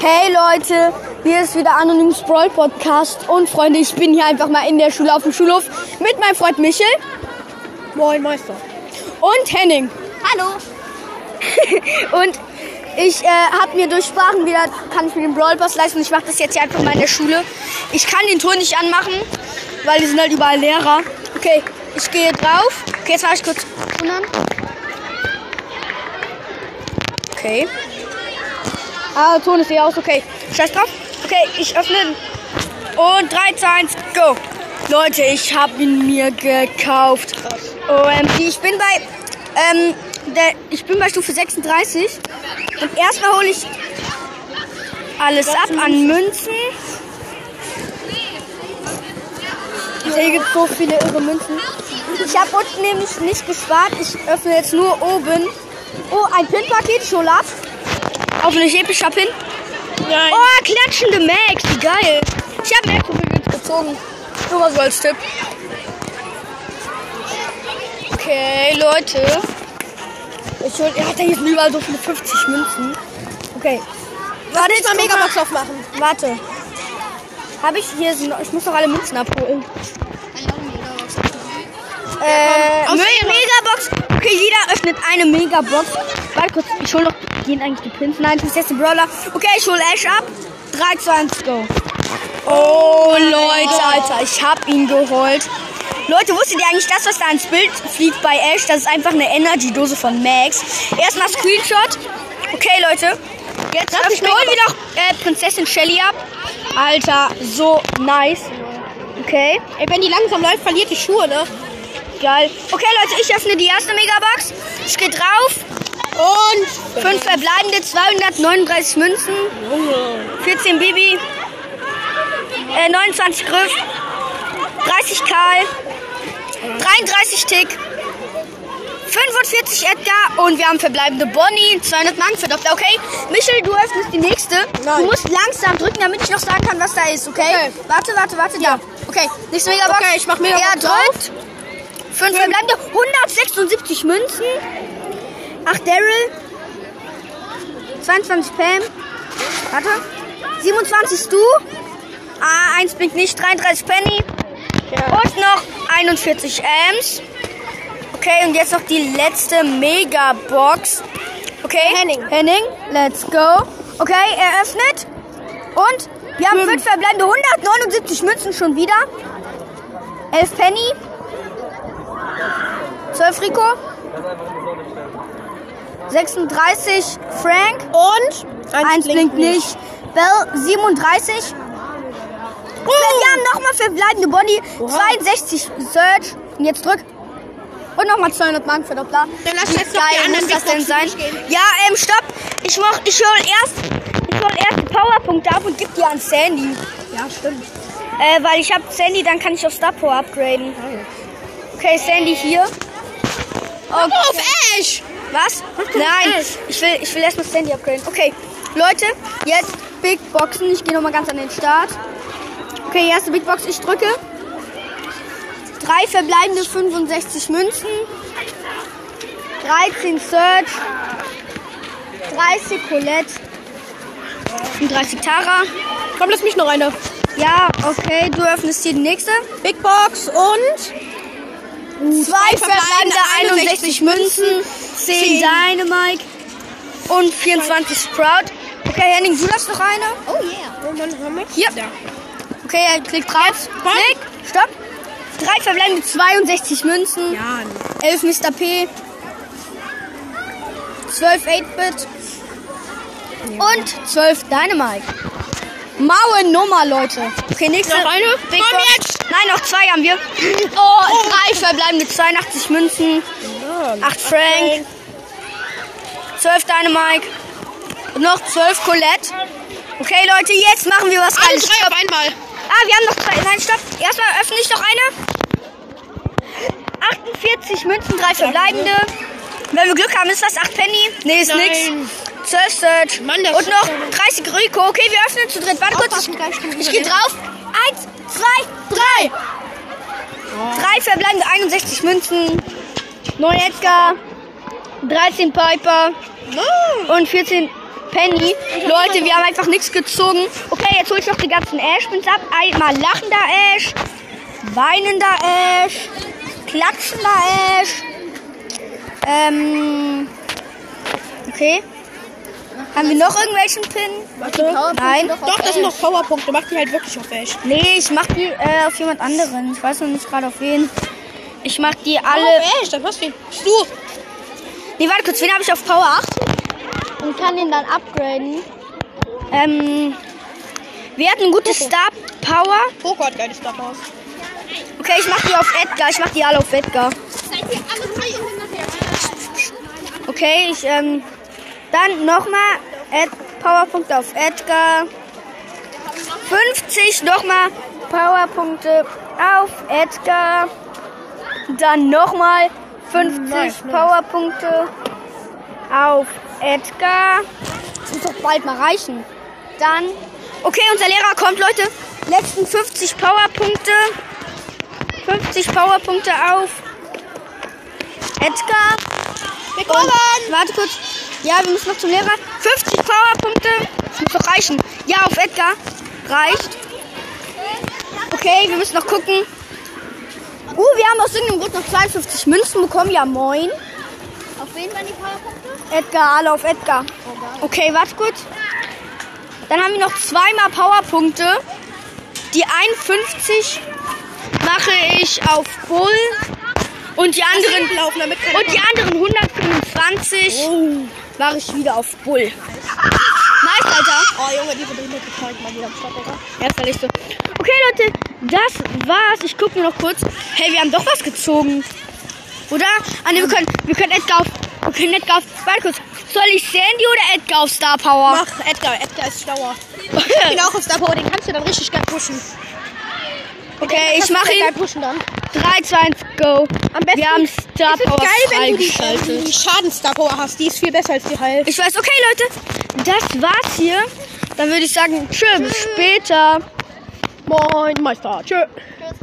Hey Leute, hier ist wieder Anonyms Brawl Podcast und Freunde, ich bin hier einfach mal in der Schule auf dem Schulhof mit meinem Freund Michel Moin Meister. und Henning. Hallo. Und ich äh, habe mir durch Sprachen wieder, kann ich mir den Brawl Pass leisten. Ich mache das jetzt hier einfach mal in der Schule. Ich kann den Ton nicht anmachen, weil die sind halt überall Lehrer. Okay, ich gehe drauf. Okay, jetzt mache ich kurz. Okay. Ah, Ton ist hier aus. Okay, scheiß drauf. Okay, ich öffne. Und 3, 2, 1, go. Leute, ich habe ihn mir gekauft. OMG, ich bin bei, ähm, der, ich bin bei Stufe 36. Und erstmal hole ich alles ab an Münzen. Hier gibt so viele irre Münzen. Ich habe unten nämlich nicht gespart. Ich öffne jetzt nur oben. Oh, ein Pin-Paket, Scholat. Auf ein epischer Pin. Nein. Oh, klatschende Max, wie geil. Ich habe Max gezogen. Nur mal so als Tipp. Okay, Leute. Ich hol, ja, da hier sind überall so viele 50 Münzen. Okay. Warte, Jetzt mal Megabox aufmachen. Warte. Habe ich hier, ich muss noch alle Münzen abholen. Äh. Megabox. Okay, jeder öffnet eine Megabox. Warte kurz, ich hol noch, gehen eigentlich die Pins? Nein, ein Brawler. Okay, ich hol Ash ab. 3, 2, 1, go. Oh, Leute, Alter, ich hab ihn geholt. Leute, wusstet ihr eigentlich das, was da ins Bild fliegt bei Ash? Das ist einfach eine Energy-Dose von Max. Erstmal Screenshot. Okay, Leute. Jetzt öffnen holen wir noch äh, Prinzessin Shelly ab. Alter, so nice. Okay, Ey, wenn die langsam läuft, verliert die Schuhe, ne? geil. Okay, Leute, ich öffne die erste Megabox. Ich gehe drauf. Und. Fünf verbleibende, 239 Münzen, 14 Bibi, äh, 29 Griff, 30 Karl, 33 Tick, 45 Edgar und wir haben verbleibende Bonnie, 200 Marken für Doppler. Okay, Michel, du öffnest die nächste. Nein. Du musst langsam drücken, damit ich noch sagen kann, was da ist, okay? Okay. Warte, warte, warte, ja. Okay, nächste Megabox. Okay, ich mach Megabox Er drückt. Fünf verbleibende, 176 Münzen. 8 Daryl. 22 Pam. Warte. 27 Stu. Ah, 1 blinkt nicht. 33 Penny. Und noch 41 Ams. Okay, und jetzt noch die letzte Megabox. Okay. Henning. Henning, let's go. Okay, er öffnet. Und wir haben fünf verbleibende 179 Münzen schon wieder. 11 Penny. 12 Rico. 36 Frank. Und. Eins blinkt nicht. Bell 37. Wir haben nochmal verbleibende Bonnie. 62 Search. Und jetzt drück. Und nochmal 200 Marken für Doppler. Dann lass jetzt noch die geil anderen muss das denn sein? Ja, ähm, stopp. Ich mach, ich hol erst, ich hol erst die Powerpunkte ab und gib die an Sandy. Ja, stimmt. Äh, weil ich hab Sandy, dann kann ich auf Star Power upgraden. Okay, Sandy hier. Auf Ash! Was? Nein, ich will, ich will erstmal Sandy upgraden. Okay, Leute, jetzt Big Boxen. Ich gehe nochmal ganz an den Start. Okay, erste Big Box, ich drücke. Drei verbleibende 65 Münzen. 13 Search. 30 Colette. Und 30 Tara. Komm, lass mich noch eine. Ja, okay, du öffnest hier die nächste. Big Box und. Zwei verbleibende verbleibende 61 Münzen, 10 Zehn. Dynamite und 24 Sprout. Okay, Henning, du darfst noch eine. Oh yeah. Hier. Ja. Okay, er klickt drauf. Klick. Stopp. Drei verbleibende 62 Münzen. Ja. 11 Mr. P. 12 8-Bit. Und 12 Dynamite. Maue Nummer, Leute. Okay, nächste. Noch eine? Big Komm jetzt. Nein, noch zwei haben wir. Oh, drei verbleibende 82 Münzen. 8 Frank. 12 Dynamite. Und noch 12 Colette. Okay, Leute, jetzt machen wir was Alle Geiles. drei auf einmal. Ah, wir haben noch zwei. Nein, stopp. Erstmal öffne ich noch eine. 48 Münzen, drei verbleibende. Wenn wir Glück haben, ist das 8 Penny. Nee, ist nix. Nein. 12 Search. Mann, das Und ist noch ja- 30 Rico. Okay, wir öffnen zu dritt. Warte kurz. Ich gehe drauf. Eins, zwei, drei. Drei verbleibende 61 Münzen. 9 Edgar. 13 Piper. Oh. Und 14 Penny. Leute, wir haben einfach nichts gezogen. Okay, jetzt hol ich noch die ganzen Ash-Pins ab. Einmal lachender Ash, weinender Ash, klatschender Ash. Ähm. Okay. Haben wir noch irgendwelchen Pin? Warte. Nein. Doch, das sind noch Powerpunkte. Mach die halt wirklich auf Ash. Nee, ich mach die äh, auf jemand anderen. Ich weiß noch nicht gerade auf wen. Ich mach die alle. Auf Ash, dann passt wen. Du. Nee, warte kurz, wen habe ich auf Power 8? Und kann den dann upgraden. Ähm. Wir hatten gute Star Power. Poco hat geile Star Powers. Okay, ich mach die auf Edgar. Ich mach die alle auf Edgar. Seid ihr alle drei hinterher? Okay, ich, ähm. Dann nochmal Ed Powerpunkte auf Edgar. 50 nochmal Powerpunkte auf Edgar. Dann nochmal 50 Nice, nice. Powerpunkte auf Edgar. Das muss doch bald mal reichen. Dann. Okay, unser Lehrer kommt, Leute. Letzten 50 Powerpunkte. 50 Powerpunkte auf Edgar. Wir kommen! Warte kurz. Ja, wir müssen noch zum Lehrer. 50 Powerpunkte. Das muss doch reichen. Ja, auf Edgar. Reicht. Okay, wir müssen noch gucken. Uh, wir haben aus irgendeinem Grund noch 52 Münzen bekommen. Ja, moin. Auf wen waren die Powerpunkte? Edgar, alle auf Edgar. Okay, warte kurz. Dann haben wir noch zweimal Powerpunkte. Die 51 mache ich auf Bull. Und die anderen, Laufen und die anderen 125 mache ich wieder auf Bull. Alter. Oh Junge, diese behinderte Zeug mal wieder am Start, Digga. Erster Liste. Okay, Leute, das war's. Ich gucke nur noch kurz. Hey, wir haben doch was gezogen. Oder? Ah, ne, wir können, wir können Edgar auf, wir können Edgar auf, warte kurz. Soll ich Sandy oder Edgar auf Star Power? Mach Edgar, Edgar ist schlauer. Ich bin auch auf Star Power, den kannst du dann richtig geil pushen. Okay, ich mache ihn. pushen dann. 3, 2, 1, go. Am besten, Wir haben Star es ist Power geil, wenn du die, Schaden-Star Power hast. Die ist viel besser als die Heil. Ich weiß, okay, Leute, das war's hier. Dann würde ich sagen, tschö, bis später. Moin, Meister. Tschö.